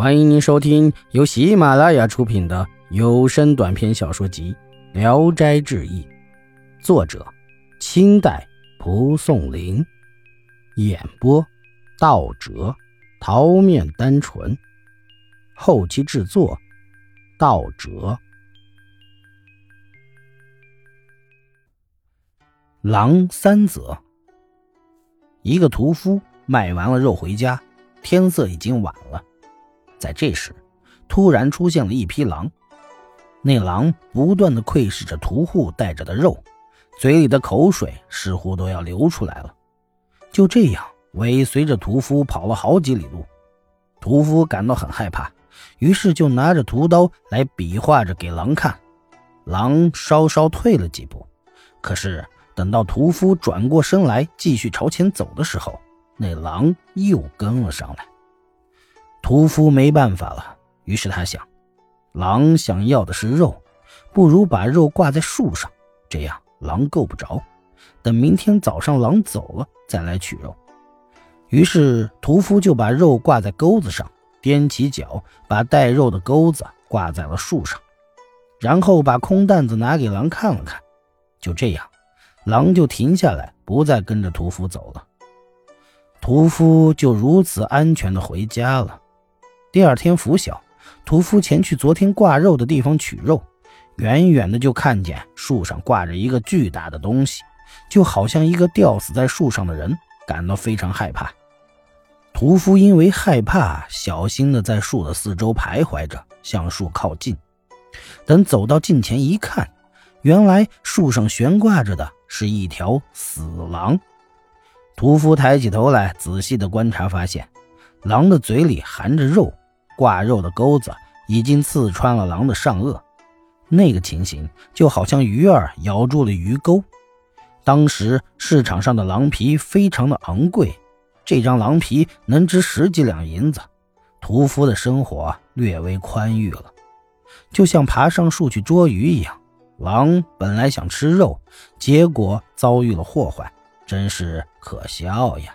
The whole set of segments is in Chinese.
欢迎您收听由喜马拉雅出品的有声短篇小说集《聊斋志异》，作者：清代蒲松龄，演播：道哲、桃面单纯，后期制作：道哲。狼三则，一个屠夫卖完了肉回家，天色已经晚了。在这时，突然出现了一匹狼。那狼不断的窥视着屠户带着的肉，嘴里的口水似乎都要流出来了。就这样尾随着屠夫跑了好几里路，屠夫感到很害怕，于是就拿着屠刀来比划着给狼看。狼稍稍退了几步，可是等到屠夫转过身来继续朝前走的时候，那狼又跟了上来。屠夫没办法了，于是他想，狼想要的是肉，不如把肉挂在树上，这样狼够不着。等明天早上狼走了再来取肉。于是屠夫就把肉挂在钩子上，踮起脚把带肉的钩子挂在了树上，然后把空担子拿给狼看了看。就这样，狼就停下来，不再跟着屠夫走了。屠夫就如此安全的回家了。第二天拂晓，屠夫前去昨天挂肉的地方取肉，远远的就看见树上挂着一个巨大的东西，就好像一个吊死在树上的人，感到非常害怕。屠夫因为害怕，小心的在树的四周徘徊着，向树靠近。等走到近前一看，原来树上悬挂着的是一条死狼。屠夫抬起头来，仔细的观察，发现狼的嘴里含着肉。挂肉的钩子已经刺穿了狼的上颚，那个情形就好像鱼儿咬住了鱼钩。当时市场上的狼皮非常的昂贵，这张狼皮能值十几两银子。屠夫的生活略微宽裕了，就像爬上树去捉鱼一样。狼本来想吃肉，结果遭遇了祸患，真是可笑呀。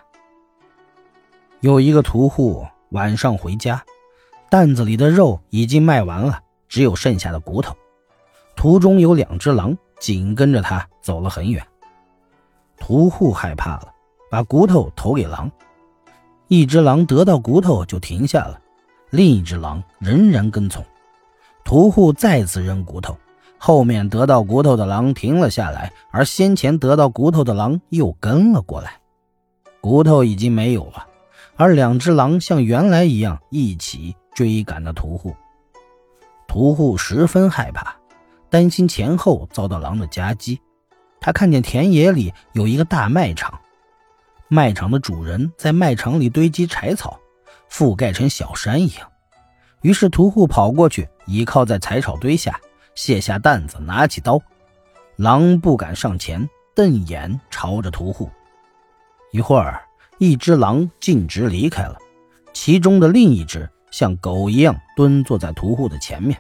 有一个屠户晚上回家。担子里的肉已经卖完了，只有剩下的骨头。途中有两只狼紧跟着他走了很远。屠户害怕了，把骨头投给狼。一只狼得到骨头就停下了，另一只狼仍然跟从。屠户再次扔骨头，后面得到骨头的狼停了下来，而先前得到骨头的狼又跟了过来。骨头已经没有了，而两只狼像原来一样一起。追赶的屠户，屠户十分害怕，担心前后遭到狼的夹击。他看见田野里有一个大麦场，麦场的主人在麦场里堆积柴草，覆盖成小山一样。于是屠户跑过去，倚靠在柴草堆下，卸下担子，拿起刀。狼不敢上前，瞪眼朝着屠户。一会儿，一只狼径直离开了，其中的另一只。像狗一样蹲坐在屠户的前面，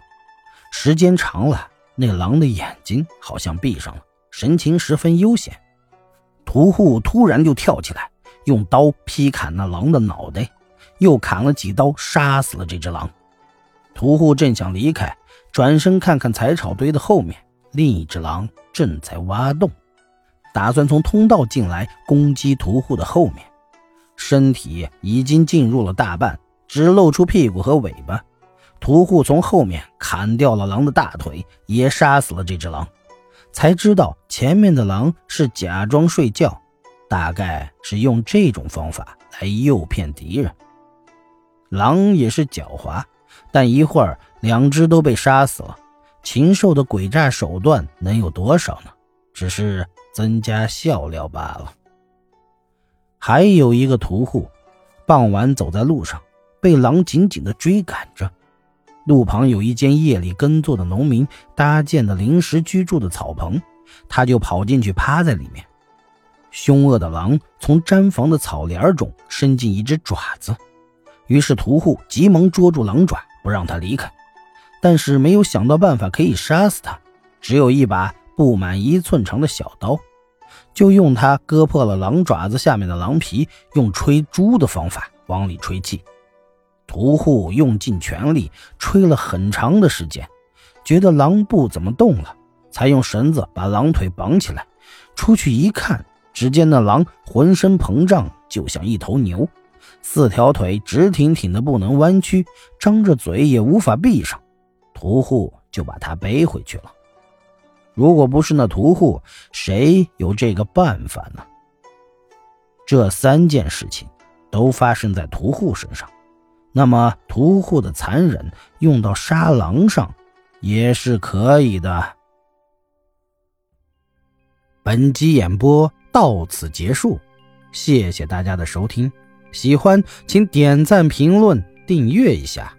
时间长了，那狼的眼睛好像闭上了，神情十分悠闲。屠户突然就跳起来，用刀劈砍那狼的脑袋，又砍了几刀，杀死了这只狼。屠户正想离开，转身看看柴草堆的后面，另一只狼正在挖洞，打算从通道进来攻击屠户的后面，身体已经进入了大半。只露出屁股和尾巴，屠户从后面砍掉了狼的大腿，也杀死了这只狼。才知道前面的狼是假装睡觉，大概是用这种方法来诱骗敌人。狼也是狡猾，但一会儿两只都被杀死了。禽兽的诡诈手段能有多少呢？只是增加笑料罢了。还有一个屠户，傍晚走在路上。被狼紧紧地追赶着，路旁有一间夜里耕作的农民搭建的临时居住的草棚，他就跑进去趴在里面。凶恶的狼从毡房的草帘中伸进一只爪子，于是屠户急忙捉住狼爪，不让他离开。但是没有想到办法可以杀死他，只有一把不满一寸长的小刀，就用它割破了狼爪子下面的狼皮，用吹猪的方法往里吹气。屠户用尽全力吹了很长的时间，觉得狼不怎么动了，才用绳子把狼腿绑起来。出去一看，只见那狼浑身膨胀，就像一头牛，四条腿直挺挺的不能弯曲，张着嘴也无法闭上。屠户就把他背回去了。如果不是那屠户，谁有这个办法呢？这三件事情都发生在屠户身上，那么屠户的残忍用到杀狼上也是可以的。本集演播到此结束，谢谢大家的收听，喜欢请点赞、评论、订阅一下。